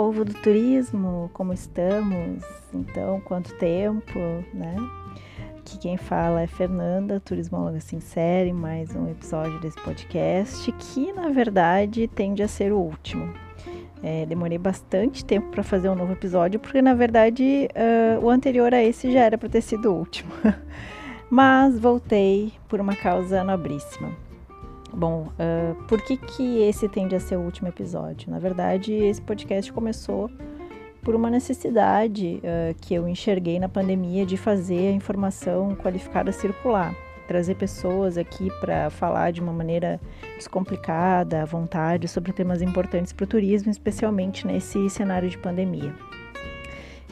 povo do turismo, como estamos? Então, quanto tempo, né? Aqui quem fala é Fernanda, Turismóloga Sincera, em mais um episódio desse podcast, que na verdade tende a ser o último. É, demorei bastante tempo para fazer um novo episódio, porque na verdade uh, o anterior a esse já era para ter sido o último. Mas voltei por uma causa nobríssima. Bom, uh, por que, que esse tende a ser o último episódio? Na verdade, esse podcast começou por uma necessidade uh, que eu enxerguei na pandemia de fazer a informação qualificada circular, trazer pessoas aqui para falar de uma maneira descomplicada, à vontade, sobre temas importantes para o turismo, especialmente nesse cenário de pandemia.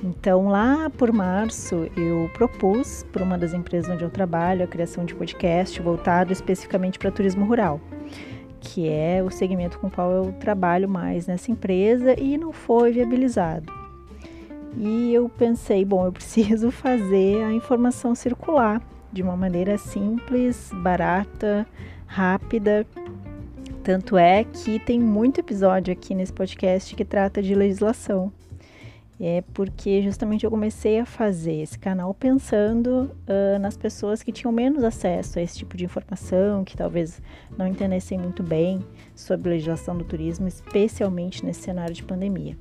Então, lá por março, eu propus para uma das empresas onde eu trabalho a criação de podcast voltado especificamente para turismo rural, que é o segmento com o qual eu trabalho mais nessa empresa e não foi viabilizado. E eu pensei, bom, eu preciso fazer a informação circular de uma maneira simples, barata, rápida. Tanto é que tem muito episódio aqui nesse podcast que trata de legislação é porque justamente eu comecei a fazer esse canal pensando uh, nas pessoas que tinham menos acesso a esse tipo de informação, que talvez não entendessem muito bem sobre legislação do turismo, especialmente nesse cenário de pandemia.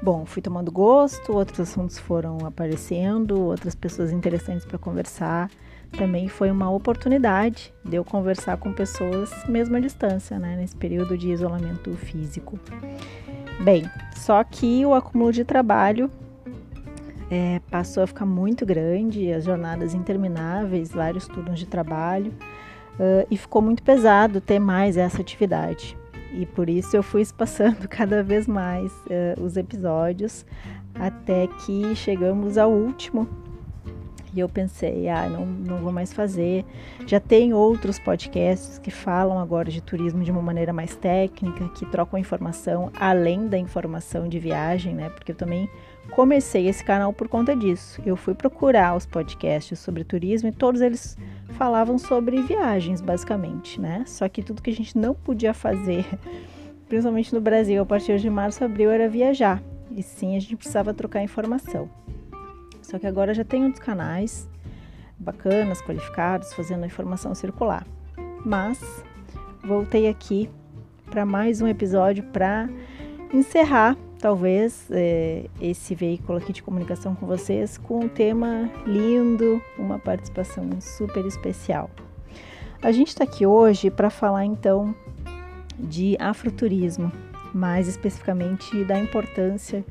Bom, fui tomando gosto, outros assuntos foram aparecendo, outras pessoas interessantes para conversar. Também foi uma oportunidade de eu conversar com pessoas mesmo à distância, né, nesse período de isolamento físico. Bem, só que o acúmulo de trabalho é, passou a ficar muito grande, as jornadas intermináveis, vários turnos de trabalho, uh, e ficou muito pesado ter mais essa atividade. E por isso eu fui espaçando cada vez mais uh, os episódios até que chegamos ao último e eu pensei, ah, não, não vou mais fazer. Já tem outros podcasts que falam agora de turismo de uma maneira mais técnica, que trocam informação além da informação de viagem, né? Porque eu também comecei esse canal por conta disso. Eu fui procurar os podcasts sobre turismo e todos eles falavam sobre viagens, basicamente, né? Só que tudo que a gente não podia fazer, principalmente no Brasil, a partir de março, abril, era viajar. E sim, a gente precisava trocar informação. Só que agora já tem outros canais bacanas, qualificados, fazendo a informação circular. Mas voltei aqui para mais um episódio para encerrar, talvez, é, esse veículo aqui de comunicação com vocês com um tema lindo, uma participação super especial. A gente está aqui hoje para falar então de afroturismo, mais especificamente da importância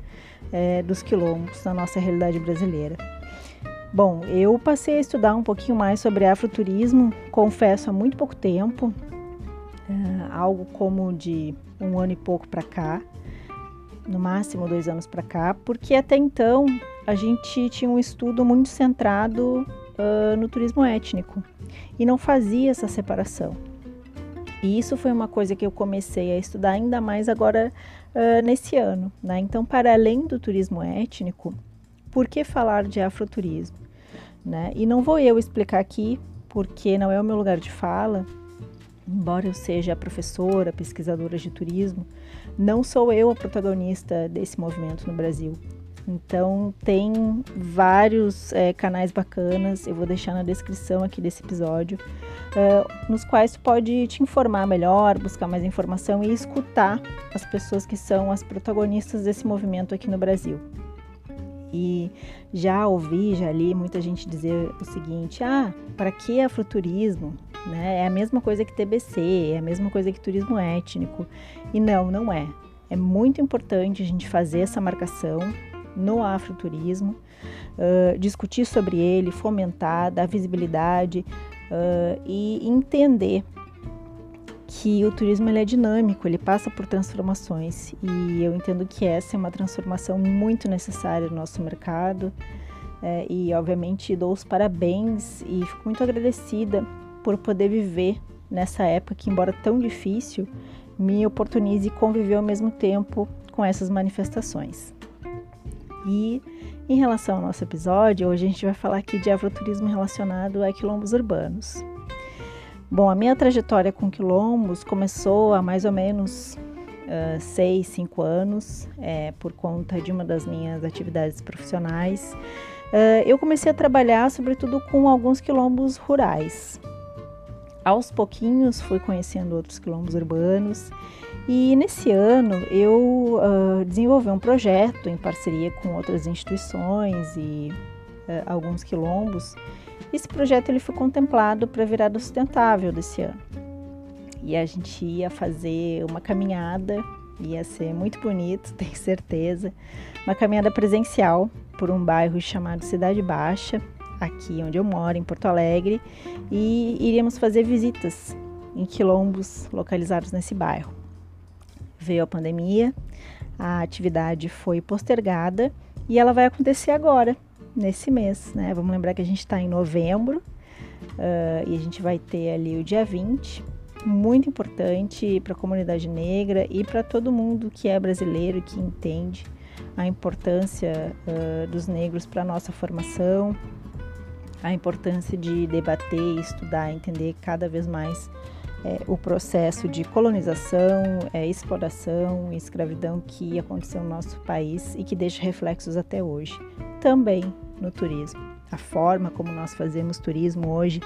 é, dos quilombos na nossa realidade brasileira. Bom, eu passei a estudar um pouquinho mais sobre afroturismo, confesso, há muito pouco tempo, é, algo como de um ano e pouco para cá, no máximo dois anos para cá, porque até então a gente tinha um estudo muito centrado uh, no turismo étnico e não fazia essa separação. E isso foi uma coisa que eu comecei a estudar ainda mais agora uh, nesse ano. Né? Então, para além do turismo étnico, por que falar de afroturismo? Né? E não vou eu explicar aqui, porque não é o meu lugar de fala, embora eu seja professora, pesquisadora de turismo, não sou eu a protagonista desse movimento no Brasil. Então tem vários é, canais bacanas, eu vou deixar na descrição aqui desse episódio, uh, nos quais tu pode te informar melhor, buscar mais informação e escutar as pessoas que são as protagonistas desse movimento aqui no Brasil. E já ouvi, já li muita gente dizer o seguinte: ah, para que afroturismo? Né? É a mesma coisa que TBC, é a mesma coisa que turismo étnico. E não, não é. É muito importante a gente fazer essa marcação, no afroturismo, uh, discutir sobre ele, fomentar, dar visibilidade uh, e entender que o turismo ele é dinâmico, ele passa por transformações e eu entendo que essa é uma transformação muito necessária no nosso mercado é, e obviamente dou os parabéns e fico muito agradecida por poder viver nessa época que, embora tão difícil, me oportunize conviver ao mesmo tempo com essas manifestações. E em relação ao nosso episódio, hoje a gente vai falar aqui de afroturismo relacionado a quilombos urbanos. Bom, a minha trajetória com quilombos começou há mais ou menos uh, seis, cinco anos, é, por conta de uma das minhas atividades profissionais. Uh, eu comecei a trabalhar, sobretudo, com alguns quilombos rurais. Aos pouquinhos fui conhecendo outros quilombos urbanos e nesse ano eu uh, desenvolvi um projeto em parceria com outras instituições e uh, alguns quilombos. Esse projeto ele foi contemplado para a virada sustentável desse ano. E a gente ia fazer uma caminhada, ia ser muito bonito, tenho certeza. Uma caminhada presencial por um bairro chamado Cidade Baixa, aqui onde eu moro, em Porto Alegre, e iríamos fazer visitas em quilombos localizados nesse bairro veio a pandemia, a atividade foi postergada e ela vai acontecer agora, nesse mês, né? Vamos lembrar que a gente está em novembro uh, e a gente vai ter ali o dia 20, muito importante para a comunidade negra e para todo mundo que é brasileiro e que entende a importância uh, dos negros para a nossa formação, a importância de debater, estudar, entender cada vez mais é, o processo de colonização, é, exploração e escravidão que aconteceu no nosso país e que deixa reflexos até hoje, também no turismo. A forma como nós fazemos turismo hoje,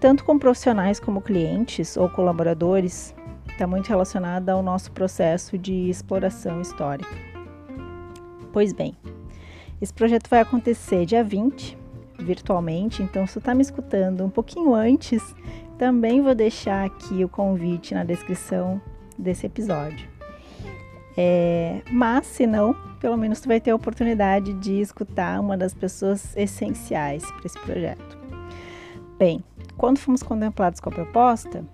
tanto com profissionais como clientes ou colaboradores, está muito relacionada ao nosso processo de exploração histórica. Pois bem, esse projeto vai acontecer dia 20, virtualmente, então se você está me escutando um pouquinho antes, também vou deixar aqui o convite na descrição desse episódio. É, mas, se não, pelo menos tu vai ter a oportunidade de escutar uma das pessoas essenciais para esse projeto. Bem, quando fomos contemplados com a proposta,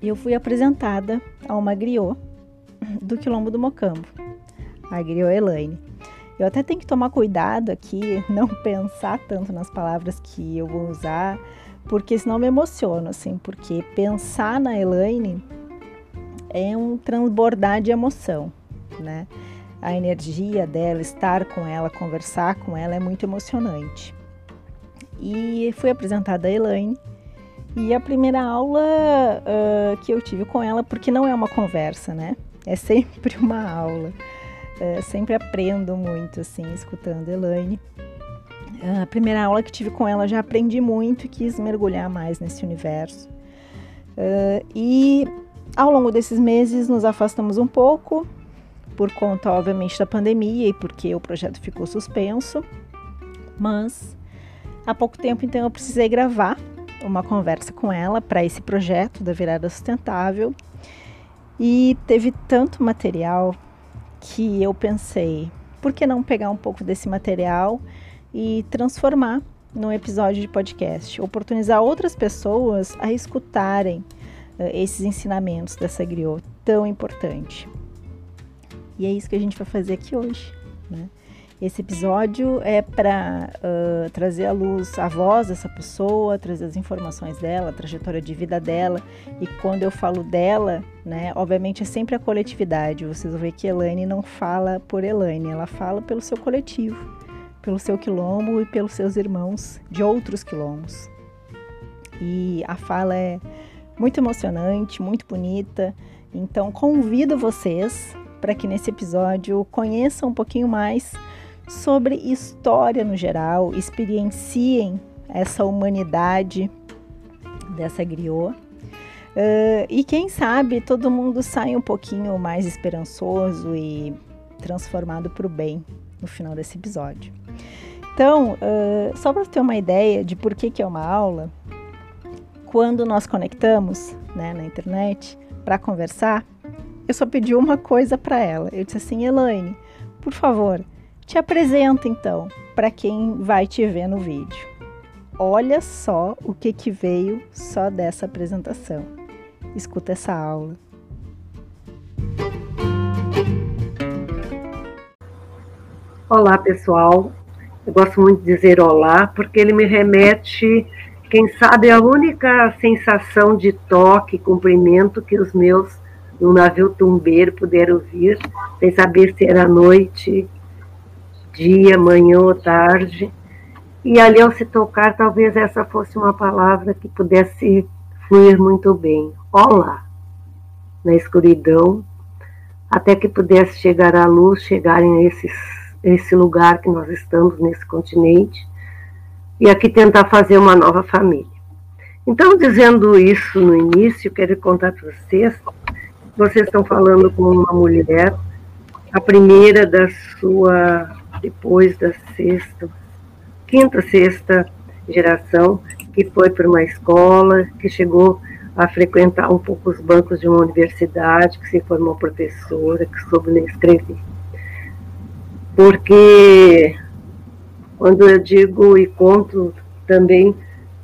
eu fui apresentada a uma griot do Quilombo do Mocambo, a griot Elaine. Eu até tenho que tomar cuidado aqui, não pensar tanto nas palavras que eu vou usar, porque senão me emociono, assim, porque pensar na Elaine é um transbordar de emoção, né? A energia dela, estar com ela, conversar com ela é muito emocionante. E fui apresentada a Elaine e a primeira aula uh, que eu tive com ela, porque não é uma conversa, né? É sempre uma aula. Uh, sempre aprendo muito, assim, escutando Elaine a primeira aula que tive com ela já aprendi muito e quis mergulhar mais nesse universo. Uh, e ao longo desses meses nos afastamos um pouco, por conta, obviamente, da pandemia e porque o projeto ficou suspenso. Mas há pouco tempo, então, eu precisei gravar uma conversa com ela para esse projeto da virada sustentável. E teve tanto material que eu pensei, por que não pegar um pouco desse material e transformar num episódio de podcast, oportunizar outras pessoas a escutarem uh, esses ensinamentos dessa griot tão importante. E é isso que a gente vai fazer aqui hoje. Né? Esse episódio é para uh, trazer à luz a voz dessa pessoa, trazer as informações dela, a trajetória de vida dela. E quando eu falo dela, né, obviamente é sempre a coletividade. Vocês vão ver que Elaine não fala por Elaine, ela fala pelo seu coletivo pelo seu quilombo e pelos seus irmãos de outros quilombos. E a fala é muito emocionante, muito bonita. Então convido vocês para que nesse episódio conheçam um pouquinho mais sobre história no geral, experienciem essa humanidade dessa griot. Uh, e quem sabe todo mundo sai um pouquinho mais esperançoso e transformado para o bem no final desse episódio. Então, uh, só para ter uma ideia de por que, que é uma aula, quando nós conectamos né, na internet para conversar, eu só pedi uma coisa para ela. Eu disse assim, Elaine, por favor, te apresenta então para quem vai te ver no vídeo. Olha só o que, que veio só dessa apresentação. Escuta essa aula. Olá, pessoal. Eu gosto muito de dizer olá, porque ele me remete, quem sabe, a única sensação de toque, cumprimento que os meus no navio tumbeiro puderam ouvir, sem saber se era noite, dia, manhã ou tarde. E ali, ao se tocar, talvez essa fosse uma palavra que pudesse fluir muito bem. Olá! Na escuridão, até que pudesse chegar à luz, chegarem esses, esse lugar que nós estamos, nesse continente, e aqui tentar fazer uma nova família. Então, dizendo isso no início, quero contar para vocês, vocês estão falando com uma mulher, a primeira da sua, depois da sexta, quinta, sexta geração, que foi para uma escola, que chegou a frequentar um pouco os bancos de uma universidade, que se formou professora, que soube escrever. Porque quando eu digo e conto também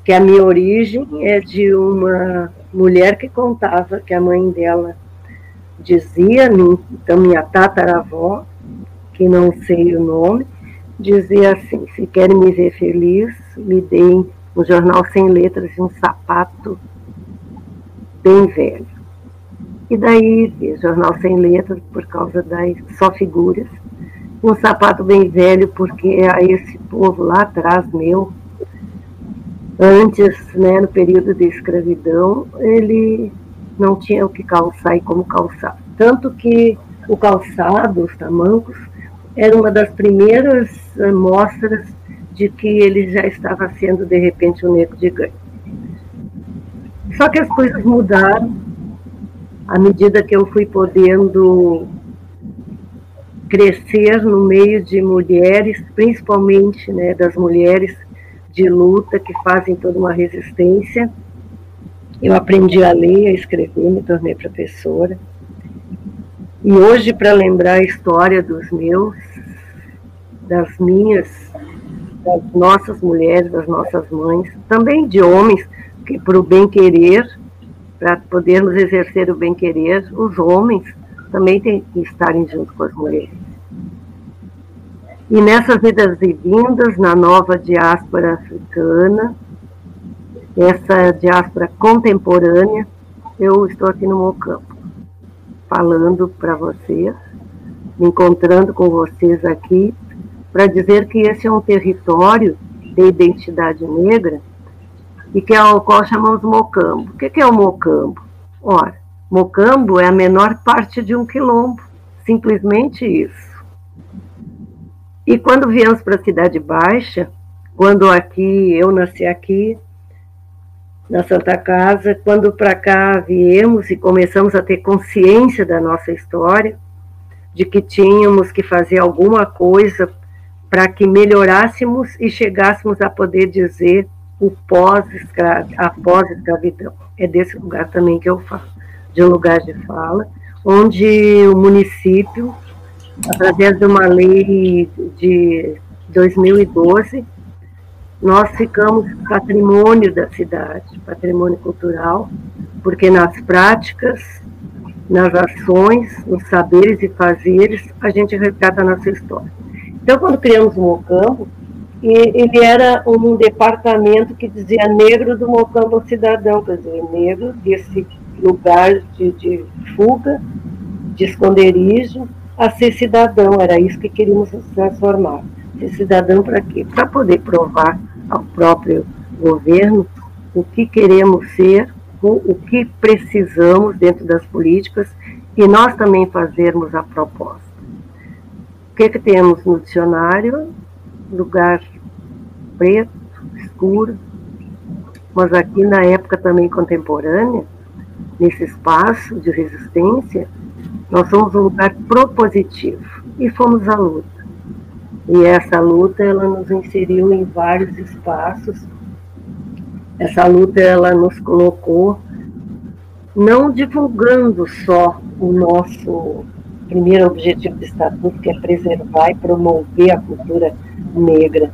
que a minha origem é de uma mulher que contava que a mãe dela dizia, então minha tataravó, que não sei o nome, dizia assim: se querem me ver feliz, me deem um jornal sem letras e um sapato bem velho. E daí, jornal sem letras, por causa das só figuras, um sapato bem velho, porque a esse povo lá atrás meu, antes, né, no período de escravidão, ele não tinha o que calçar e como calçar. Tanto que o calçado, os tamancos, era uma das primeiras mostras de que ele já estava sendo, de repente, um negro de ganho. Só que as coisas mudaram à medida que eu fui podendo crescer no meio de mulheres, principalmente né, das mulheres de luta que fazem toda uma resistência. Eu aprendi a ler, a escrever, me tornei professora. E hoje, para lembrar a história dos meus, das minhas, das nossas mulheres, das nossas mães, também de homens, que para o bem-querer, para podermos exercer o bem-querer, os homens também têm que estarem junto com as mulheres. E nessas idas e vindas, na nova diáspora africana, essa diáspora contemporânea, eu estou aqui no Mocampo, falando para vocês, me encontrando com vocês aqui, para dizer que esse é um território de identidade negra e que é o qual chamamos mocambo. O que é o mocambo? Ora, mocambo é a menor parte de um quilombo, simplesmente isso. E quando viemos para a Cidade Baixa, quando aqui, eu nasci aqui, na Santa Casa, quando para cá viemos e começamos a ter consciência da nossa história, de que tínhamos que fazer alguma coisa para que melhorássemos e chegássemos a poder dizer o pós a pós-escravidão. É desse lugar também que eu falo, de um lugar de fala, onde o município, através de uma lei de 2012, nós ficamos patrimônio da cidade, patrimônio cultural, porque nas práticas, nas ações, nos saberes e fazeres, a gente resgata a nossa história. Então, quando criamos o Mocambo, ele era um departamento que dizia negro do Mocambo Cidadão, quer dizer, negro desse lugar de, de fuga, de esconderijo, a ser cidadão, era isso que queríamos transformar. Ser cidadão para quê? Para poder provar ao próprio governo o que queremos ser, o que precisamos dentro das políticas e nós também fazermos a proposta. O que, que temos no dicionário? Lugar preto, escuro, mas aqui na época também contemporânea, nesse espaço de resistência, nós somos um lugar propositivo e fomos à luta. E essa luta ela nos inseriu em vários espaços. Essa luta ela nos colocou não divulgando só o nosso primeiro objetivo do estatuto, que é preservar e promover a cultura negra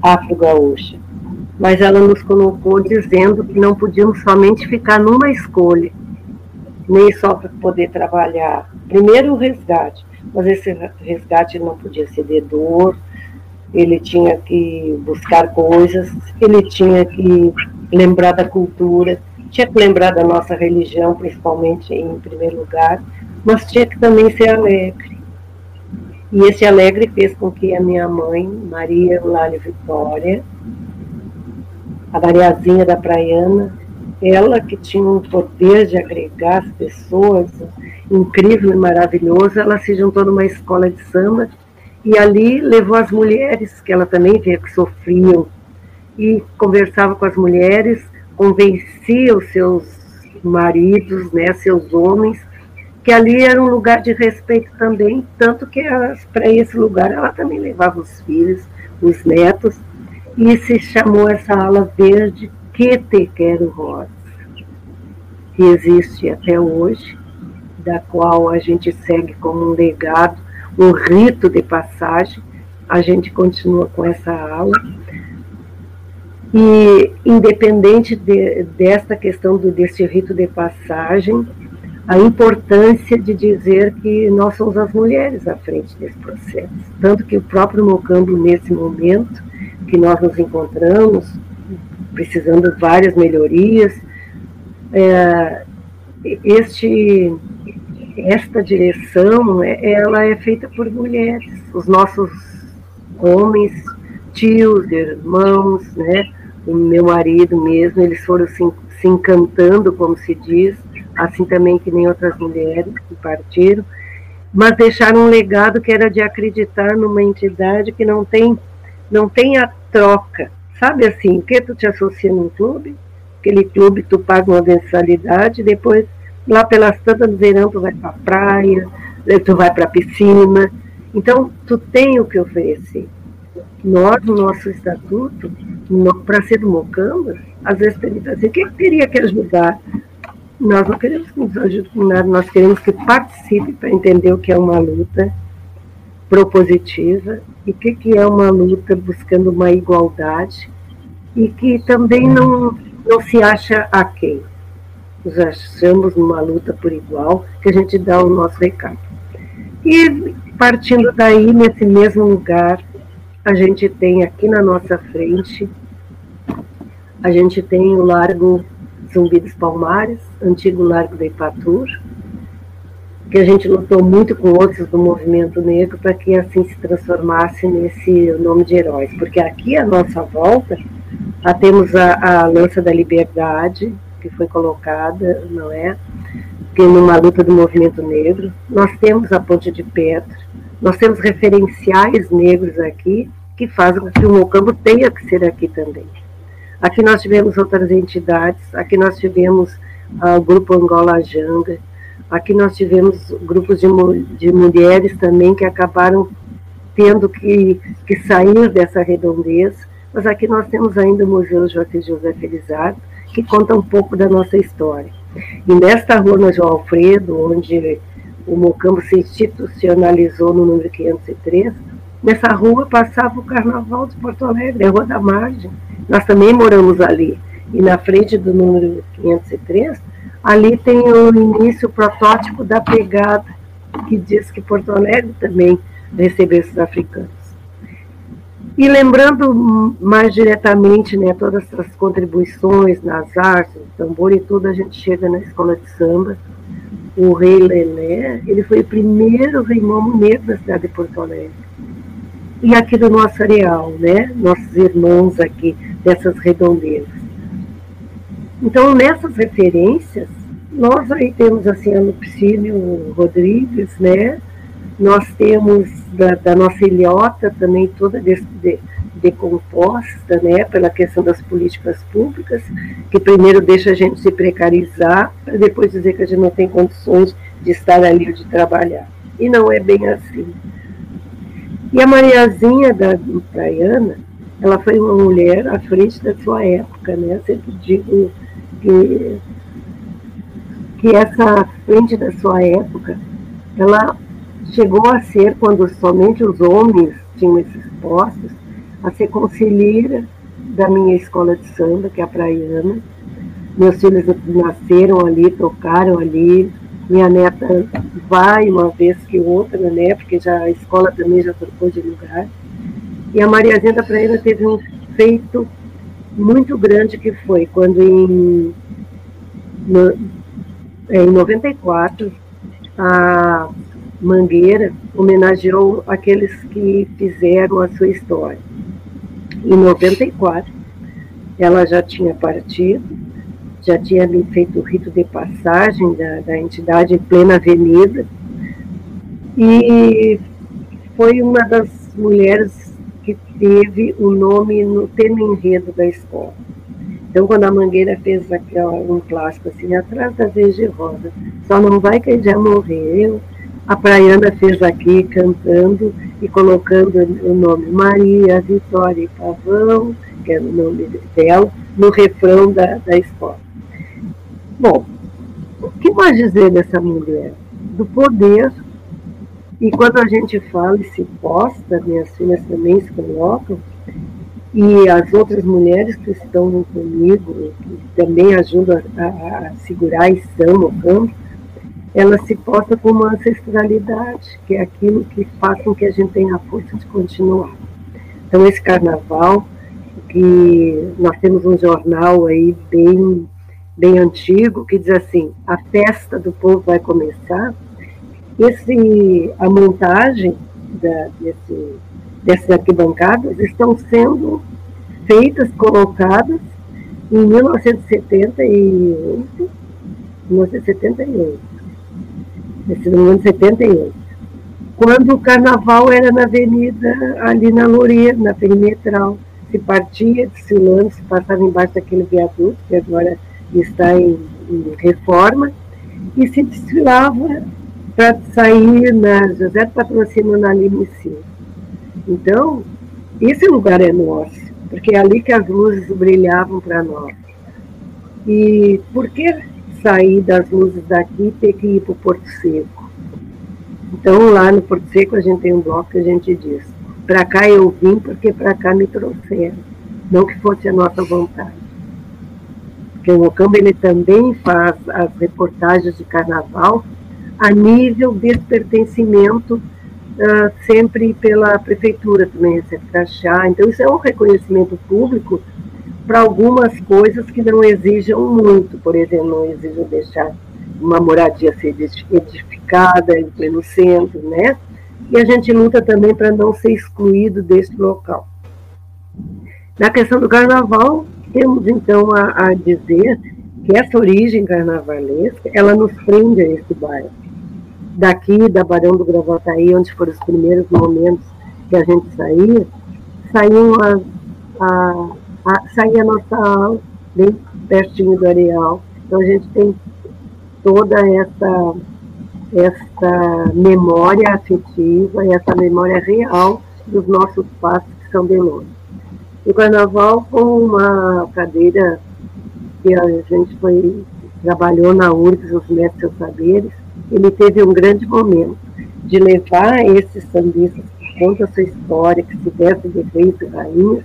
afro-gaúcha. Mas ela nos colocou dizendo que não podíamos somente ficar numa escolha, nem só para poder trabalhar. Primeiro o resgate, mas esse resgate não podia ser de dor, ele tinha que buscar coisas, ele tinha que lembrar da cultura, tinha que lembrar da nossa religião, principalmente em primeiro lugar, mas tinha que também ser alegre. E esse alegre fez com que a minha mãe, Maria Eulália Vitória, a Mariazinha da Praiana, ela que tinha um poder de agregar as pessoas, incrível e maravilhoso, ela se juntou numa escola de samba e ali levou as mulheres, que ela também via que sofriam, e conversava com as mulheres, convencia os seus maridos, né, seus homens, que ali era um lugar de respeito também, tanto que para esse lugar ela também levava os filhos, os netos, e se chamou essa ala verde Que Te Quero Rosa, que existe até hoje, da qual a gente segue como um legado, um rito de passagem, a gente continua com essa ala. E, independente de, desta questão do, desse rito de passagem, a importância de dizer que nós somos as mulheres à frente desse processo. Tanto que o próprio Mocambo, nesse momento que nós nos encontramos, precisando de várias melhorias, é, este, esta direção, é, ela é feita por mulheres. Os nossos homens, tios, irmãos, né, o meu marido mesmo, eles foram se, se encantando, como se diz, assim também que nem outras mulheres que partiram, mas deixaram um legado que era de acreditar numa entidade que não tem, não tem a troca. Sabe assim, que tu te associa num clube, aquele clube tu paga uma mensalidade, depois lá pelas tantas no verão tu vai para praia, tu vai para piscina. Então, tu tem o que oferecer. Nós, no nosso estatuto, para ser do Mocamba, às vezes pergunta assim, quem teria que ajudar? Nós não queremos que nos ajude com nada, nós queremos que participe para entender o que é uma luta propositiva e o que, que é uma luta buscando uma igualdade e que também não, não se acha a quem. Nós achamos uma luta por igual que a gente dá o nosso recado. E partindo daí, nesse mesmo lugar, a gente tem aqui na nossa frente, a gente tem o Largo Zumbi dos Palmares, antigo Largo da Ipatur, que a gente lutou muito com outros do movimento negro para que assim se transformasse nesse nome de heróis. Porque aqui à nossa volta, a, temos a, a Lança da Liberdade, que foi colocada, não é? Que numa luta do movimento negro. Nós temos a Ponte de Pedra, nós temos referenciais negros aqui que fazem com que o Mocambo tenha que ser aqui também. Aqui nós tivemos outras entidades, aqui nós tivemos uh, o Grupo Angola Janga, aqui nós tivemos grupos de, de mulheres também que acabaram tendo que, que sair dessa redondez, mas aqui nós temos ainda o Museu Joaquim José Felizardo, que conta um pouco da nossa história. E nesta rua, na João Alfredo, onde o Mocambo se institucionalizou no número 503, nessa rua passava o Carnaval de Porto Alegre, a Rua da Margem, nós também moramos ali. E na frente do número 503, ali tem o início, o protótipo da pegada, que diz que Porto Alegre também recebeu esses africanos. E lembrando mais diretamente né, todas as contribuições nas artes, no tambor e tudo, a gente chega na escola de samba. O rei Lelé, ele foi o primeiro rei momo negro da cidade de Porto Alegre. E aqui do nosso areal, né? Nossos irmãos aqui, dessas redondezas. Então, nessas referências, nós aí temos assim a Lupicínio Rodrigues, né? Nós temos da, da nossa ilhota também toda de, de, decomposta, né? Pela questão das políticas públicas, que primeiro deixa a gente se precarizar, para depois dizer que a gente não tem condições de estar ali ou de trabalhar. E não é bem assim. E a Mariazinha da Praiana, ela foi uma mulher à frente da sua época, né? Eu sempre digo que, que essa frente da sua época, ela chegou a ser, quando somente os homens tinham esses postos, a ser conselheira da minha escola de samba, que é a Praiana. Meus filhos nasceram ali, tocaram ali. Minha neta vai uma vez que outra, né? Porque já a escola também já trocou de lugar. E a Mariazinha da Praia teve um feito muito grande que foi quando em, no, em 94 a Mangueira homenageou aqueles que fizeram a sua história. Em 94 ela já tinha partido já tinha feito o rito de passagem da, da entidade em plena avenida. E foi uma das mulheres que teve o nome no tema enredo da escola. Então, quando a Mangueira fez aquela, um plástico assim, atrás da Verde Rosa, só não vai que já morreu, a Praiana fez aqui cantando e colocando o nome Maria Vitória e Pavão, que era o nome dela, no refrão da, da escola. Bom, o que mais dizer dessa mulher? Do poder, e quando a gente fala e se posta, minhas filhas também se colocam, e as outras mulheres que estão comigo, que também ajudam a, a segurar e estão no campo, ela se posta com uma ancestralidade, que é aquilo que faz com que a gente tenha a força de continuar. Então, esse carnaval, que nós temos um jornal aí bem bem antigo, que diz assim: a festa do povo vai começar. Esse, a montagem da, desse, dessas arquibancadas estão sendo feitas, colocadas em 1978, 1978, se não me engano, 78, quando o carnaval era na avenida, ali na Loureira, na perimetral, se partia de Silano, se passava embaixo daquele viaduto, que agora está em, em reforma, e se desfilava para sair na José Patrocínio na Lima Então, esse lugar é nosso, porque é ali que as luzes brilhavam para nós. E por que sair das luzes daqui e ter que ir para o Porto Seco? Então, lá no Porto Seco, a gente tem um bloco que a gente diz: para cá eu vim porque para cá me trouxeram, não que fosse a nossa vontade porque o Mocamba ele também faz as reportagens de carnaval a nível de pertencimento uh, sempre pela prefeitura também recebe crachá. Então isso é um reconhecimento público para algumas coisas que não exijam muito, por exemplo, não exijam deixar uma moradia ser edificada em pleno centro, né? E a gente luta também para não ser excluído desse local. Na questão do carnaval, temos então a, a dizer que essa origem carnavalesca, ela nos prende a esse bairro. Daqui, da Barão do Gravataí, onde foram os primeiros momentos que a gente saía, saía a, a, a, saía a nossa bem pertinho do areal. Então a gente tem toda essa, essa memória afetiva, essa memória real dos nossos passos que são bem longe o carnaval com uma cadeira que a gente foi, trabalhou na URGS, os mestres saberes, ele teve um grande momento de levar esses sambistas que contam a sua história, que se vestem de reis e rainhas,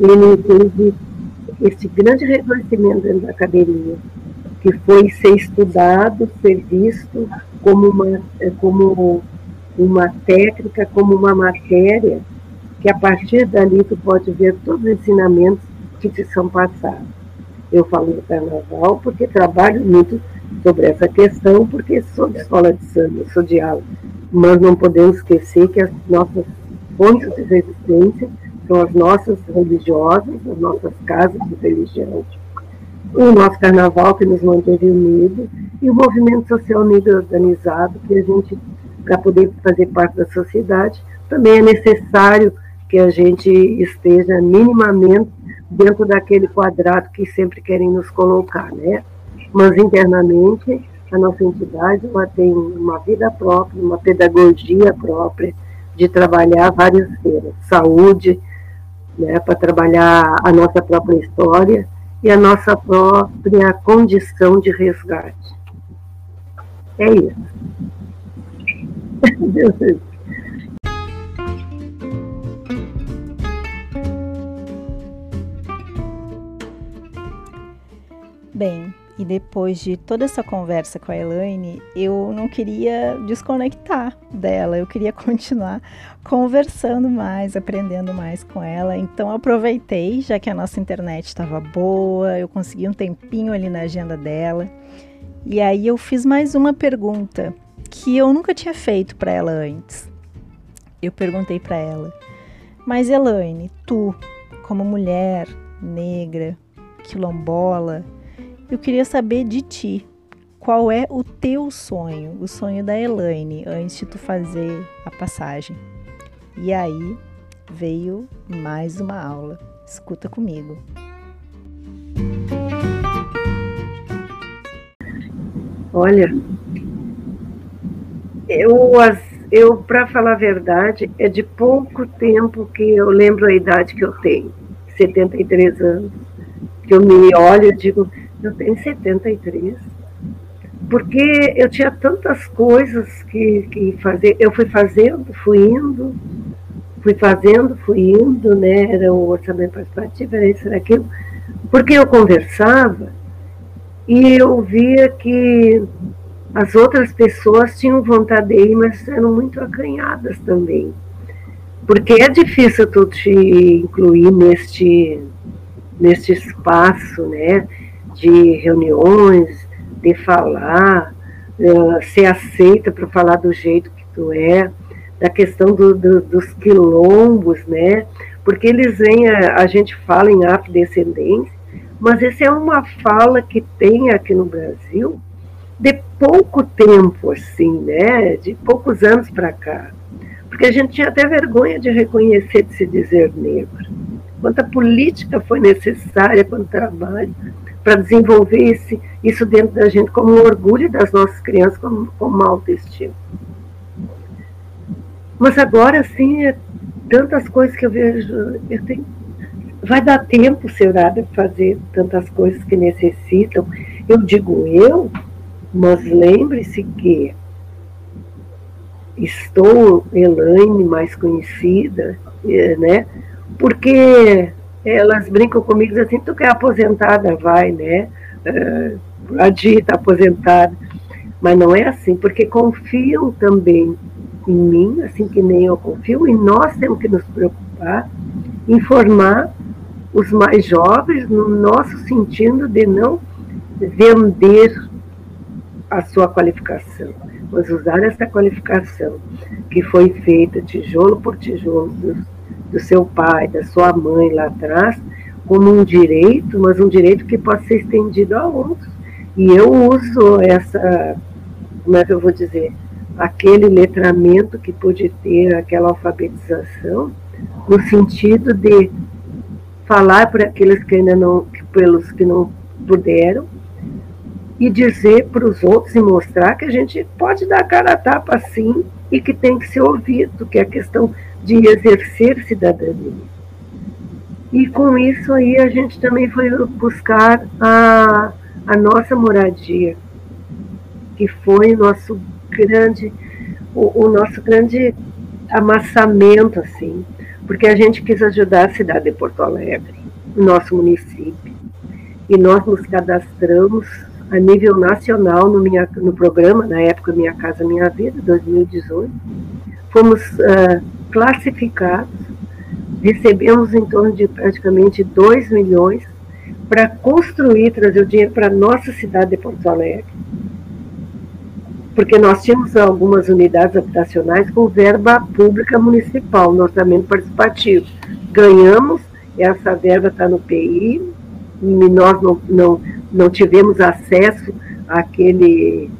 ele teve esse grande reconhecimento dentro da academia, que foi ser estudado, ser visto como uma, como uma técnica, como uma matéria que a partir dali tu pode ver todos os ensinamentos que te são passados. Eu falo do carnaval porque trabalho muito sobre essa questão, porque sou de escola de samba, sou de aula, mas não podemos esquecer que as nossas fontes de resistência são as nossas religiosas, as nossas casas de religião, o nosso carnaval que nos manteve unidos e o movimento social negro organizado que a gente, para poder fazer parte da sociedade, também é necessário que a gente esteja minimamente dentro daquele quadrado que sempre querem nos colocar, né? Mas internamente a nossa entidade ela tem uma vida própria, uma pedagogia própria de trabalhar várias esferas, saúde, né, para trabalhar a nossa própria história e a nossa própria condição de resgate. É isso. Bem, e depois de toda essa conversa com a Elaine, eu não queria desconectar dela, eu queria continuar conversando mais, aprendendo mais com ela. Então aproveitei, já que a nossa internet estava boa, eu consegui um tempinho ali na agenda dela. E aí eu fiz mais uma pergunta que eu nunca tinha feito para ela antes. Eu perguntei para ela: "Mas Elaine, tu, como mulher negra, quilombola, Eu queria saber de ti, qual é o teu sonho, o sonho da Elaine, antes de tu fazer a passagem. E aí veio mais uma aula. Escuta comigo. Olha, eu, eu para falar a verdade, é de pouco tempo que eu lembro a idade que eu tenho, 73 anos, que eu me olho e digo, eu tenho 73. Porque eu tinha tantas coisas que, que fazer, eu fui fazendo, fui indo, fui fazendo, fui indo, né? Era o orçamento participativo, era isso, era aquilo. Porque eu conversava e eu via que as outras pessoas tinham vontade de ir, mas eram muito acanhadas também. Porque é difícil tu te incluir neste, neste espaço, né? De reuniões, de falar, uh, ser aceita para falar do jeito que tu é, da questão do, do, dos quilombos, né? Porque eles vêm, a, a gente fala em afrodescendência, mas essa é uma fala que tem aqui no Brasil de pouco tempo, assim, né? De poucos anos para cá. Porque a gente tinha até vergonha de reconhecer, de se dizer negro. Quanta política foi necessária, quanto trabalho para desenvolver esse, isso dentro da gente como um orgulho das nossas crianças, como, como uma autoestima. Mas agora, sim, é tantas coisas que eu vejo. Eu tenho, vai dar tempo, Serada, fazer tantas coisas que necessitam. Eu digo eu, mas lembre-se que estou Elaine mais conhecida, eh, né? Porque elas brincam comigo assim, tu quer aposentada, vai, né? Uh, a Di está aposentada. Mas não é assim, porque confiam também em mim, assim que nem eu confio, e nós temos que nos preocupar, informar os mais jovens no nosso sentido de não vender a sua qualificação, mas usar essa qualificação que foi feita tijolo por tijolo do, do seu pai, da sua mãe lá atrás, como um direito, mas um direito que pode ser estendido a outros. E eu uso essa, como é que eu vou dizer, aquele letramento que pôde ter, aquela alfabetização, no sentido de falar para aqueles que ainda não, pelos que não puderam, e dizer para os outros e mostrar que a gente pode dar cara a tapa sim e que tem que ser ouvido, que é a questão de exercer cidadania. E com isso aí a gente também foi buscar a, a nossa moradia, que foi o nosso grande, o, o nosso grande amassamento, assim, porque a gente quis ajudar a cidade de Porto Alegre, o nosso município. E nós nos cadastramos a nível nacional no, minha, no programa, na época Minha Casa Minha Vida, 2018. Fomos uh, classificados, recebemos em torno de praticamente 2 milhões para construir, trazer o dinheiro para a nossa cidade de Porto Alegre porque nós tínhamos algumas unidades habitacionais com verba pública municipal, no orçamento participativo. Ganhamos, essa verba está no PI, nós não, não, não tivemos acesso àquele,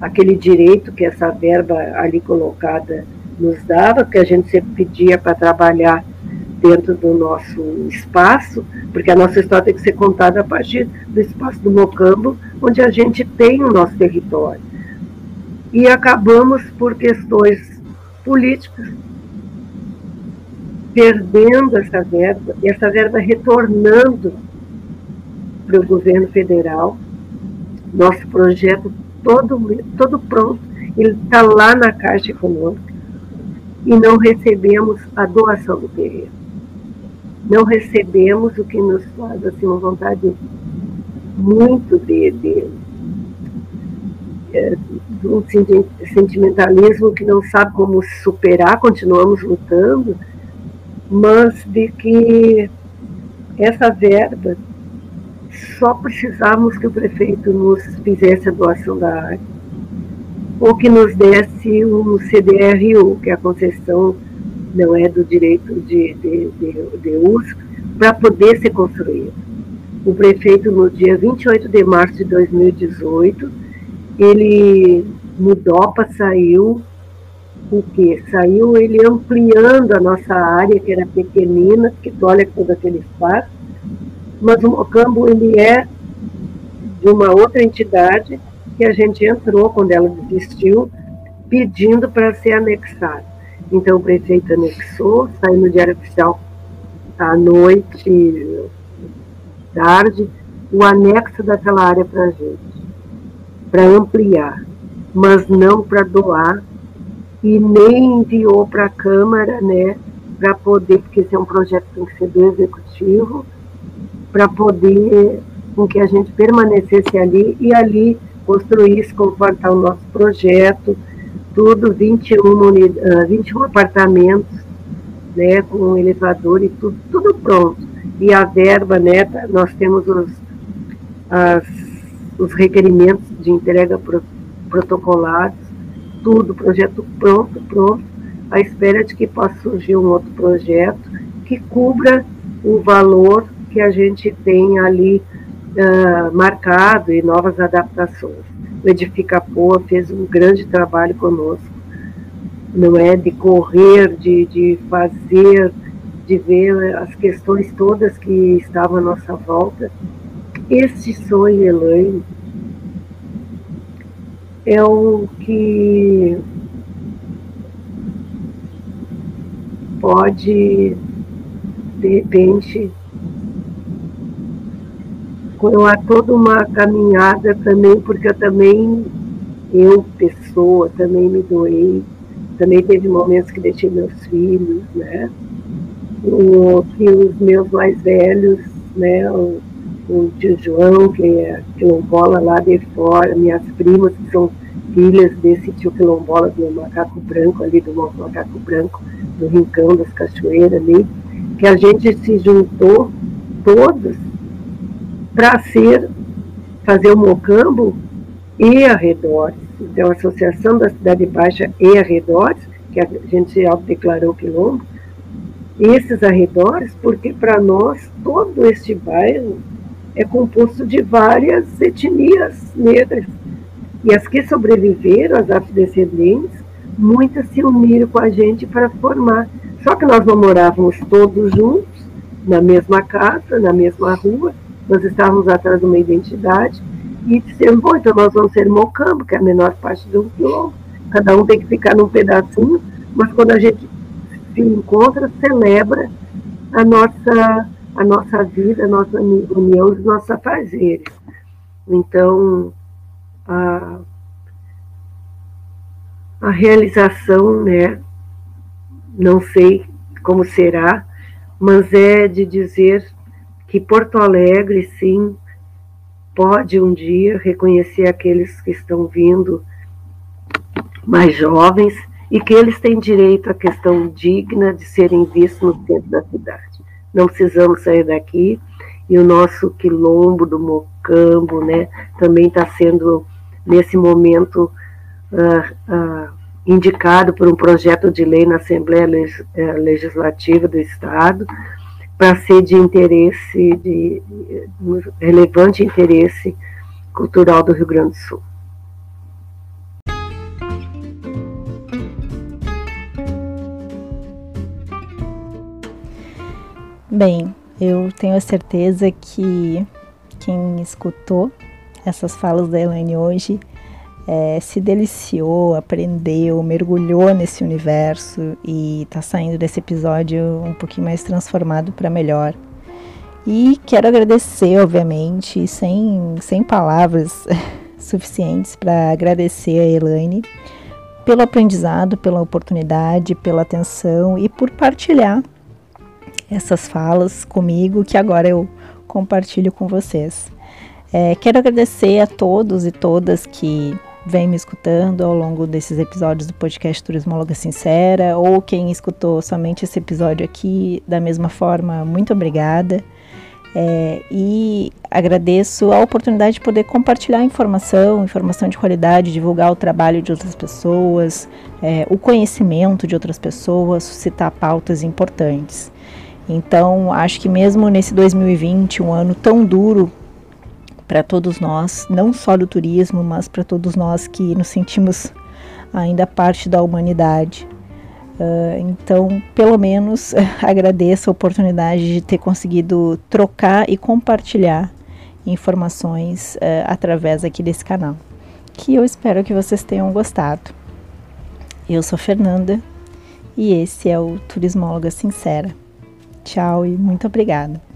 àquele direito que essa verba ali colocada nos dava, que a gente sempre pedia para trabalhar dentro do nosso espaço, porque a nossa história tem que ser contada a partir do espaço do Mocambo, onde a gente tem o nosso território e acabamos, por questões políticas, perdendo essa verba, e essa verba retornando para o governo federal. Nosso projeto todo, todo pronto, ele está lá na Caixa Econômica e não recebemos a doação do terreno. Não recebemos o que nos faz assim, uma vontade muito de, de é, um sentimentalismo que não sabe como superar, continuamos lutando, mas de que essa verba só precisávamos que o prefeito nos fizesse a doação da área, ou que nos desse um CDRU, que é a concessão não é do direito de, de, de, de uso, para poder ser construído. o prefeito, no dia 28 de março de 2018, ele mudou para saiu, o que? Saiu ele ampliando a nossa área, que era pequenina, que olha todo aquele espaço, mas o Mocambo ele é de uma outra entidade que a gente entrou quando ela desistiu, pedindo para ser anexado. Então o prefeito anexou, saiu no Diário Oficial à noite, tarde, o anexo daquela área para a gente, para ampliar, mas não para doar, e nem enviou para a Câmara, né, para poder, porque esse é um projeto que tem que ser do Executivo, para poder com que a gente permanecesse ali e ali construísse conforme está o nosso projeto, tudo 21, uh, 21 apartamentos, né, com elevador e tudo, tudo pronto. E a verba, né, tá, nós temos os, as, os requerimentos de entrega pro, protocolados, tudo, projeto pronto, pronto, à espera de que possa surgir um outro projeto que cubra o valor que a gente tem ali uh, marcado e novas adaptações. O Edifica Poa fez um grande trabalho conosco, não é de correr, de, de fazer, de ver as questões todas que estavam à nossa volta. Este sonho, Elaine, é o que pode, de repente, há toda uma caminhada também, porque eu também, eu, pessoa, também me doei, também teve momentos que deixei meus filhos, né? Que os meus mais velhos, né? O, o tio João, que é quilombola lá de fora, minhas primas, que são filhas desse tio quilombola do macaco branco, ali do macaco branco, do rincão das cachoeiras ali, que a gente se juntou todos para ser fazer o Mocambo e arredores. Então, a Associação da Cidade Baixa e arredores, que a gente já declarou quilombo, esses arredores, porque para nós todo este bairro é composto de várias etnias negras. E as que sobreviveram, as afrodescendentes, muitas se uniram com a gente para formar. Só que nós não morávamos todos juntos, na mesma casa, na mesma rua, nós estávamos atrás de uma identidade e dissemos, bom, então nós vamos ser mocambo, que é a menor parte do quilombo, cada um tem que ficar num pedacinho, mas quando a gente se encontra, celebra a nossa, a nossa vida, a nossa união, os nossos afazeres. Então, a, a realização, né, não sei como será, mas é de dizer que Porto Alegre, sim, pode um dia reconhecer aqueles que estão vindo mais jovens e que eles têm direito à questão digna de serem vistos no centro da cidade. Não precisamos sair daqui e o nosso quilombo do Mocambo, né, também está sendo nesse momento uh, uh, indicado por um projeto de lei na Assembleia eh, Legislativa do Estado para ser de interesse, de, de relevante interesse cultural do Rio Grande do Sul. Bem, eu tenho a certeza que quem escutou essas falas da Elaine hoje é, se deliciou, aprendeu, mergulhou nesse universo e está saindo desse episódio um pouquinho mais transformado para melhor. E quero agradecer, obviamente, sem, sem palavras suficientes para agradecer a Elaine pelo aprendizado, pela oportunidade, pela atenção e por partilhar essas falas comigo que agora eu compartilho com vocês. É, quero agradecer a todos e todas que vem me escutando ao longo desses episódios do podcast Turismóloga Sincera, ou quem escutou somente esse episódio aqui, da mesma forma, muito obrigada. É, e agradeço a oportunidade de poder compartilhar informação, informação de qualidade, divulgar o trabalho de outras pessoas, é, o conhecimento de outras pessoas, suscitar pautas importantes. Então, acho que mesmo nesse 2020, um ano tão duro para todos nós, não só do turismo, mas para todos nós que nos sentimos ainda parte da humanidade. Uh, então, pelo menos agradeço a oportunidade de ter conseguido trocar e compartilhar informações uh, através aqui desse canal, que eu espero que vocês tenham gostado. Eu sou Fernanda e esse é o Turismóloga Sincera. Tchau e muito obrigada.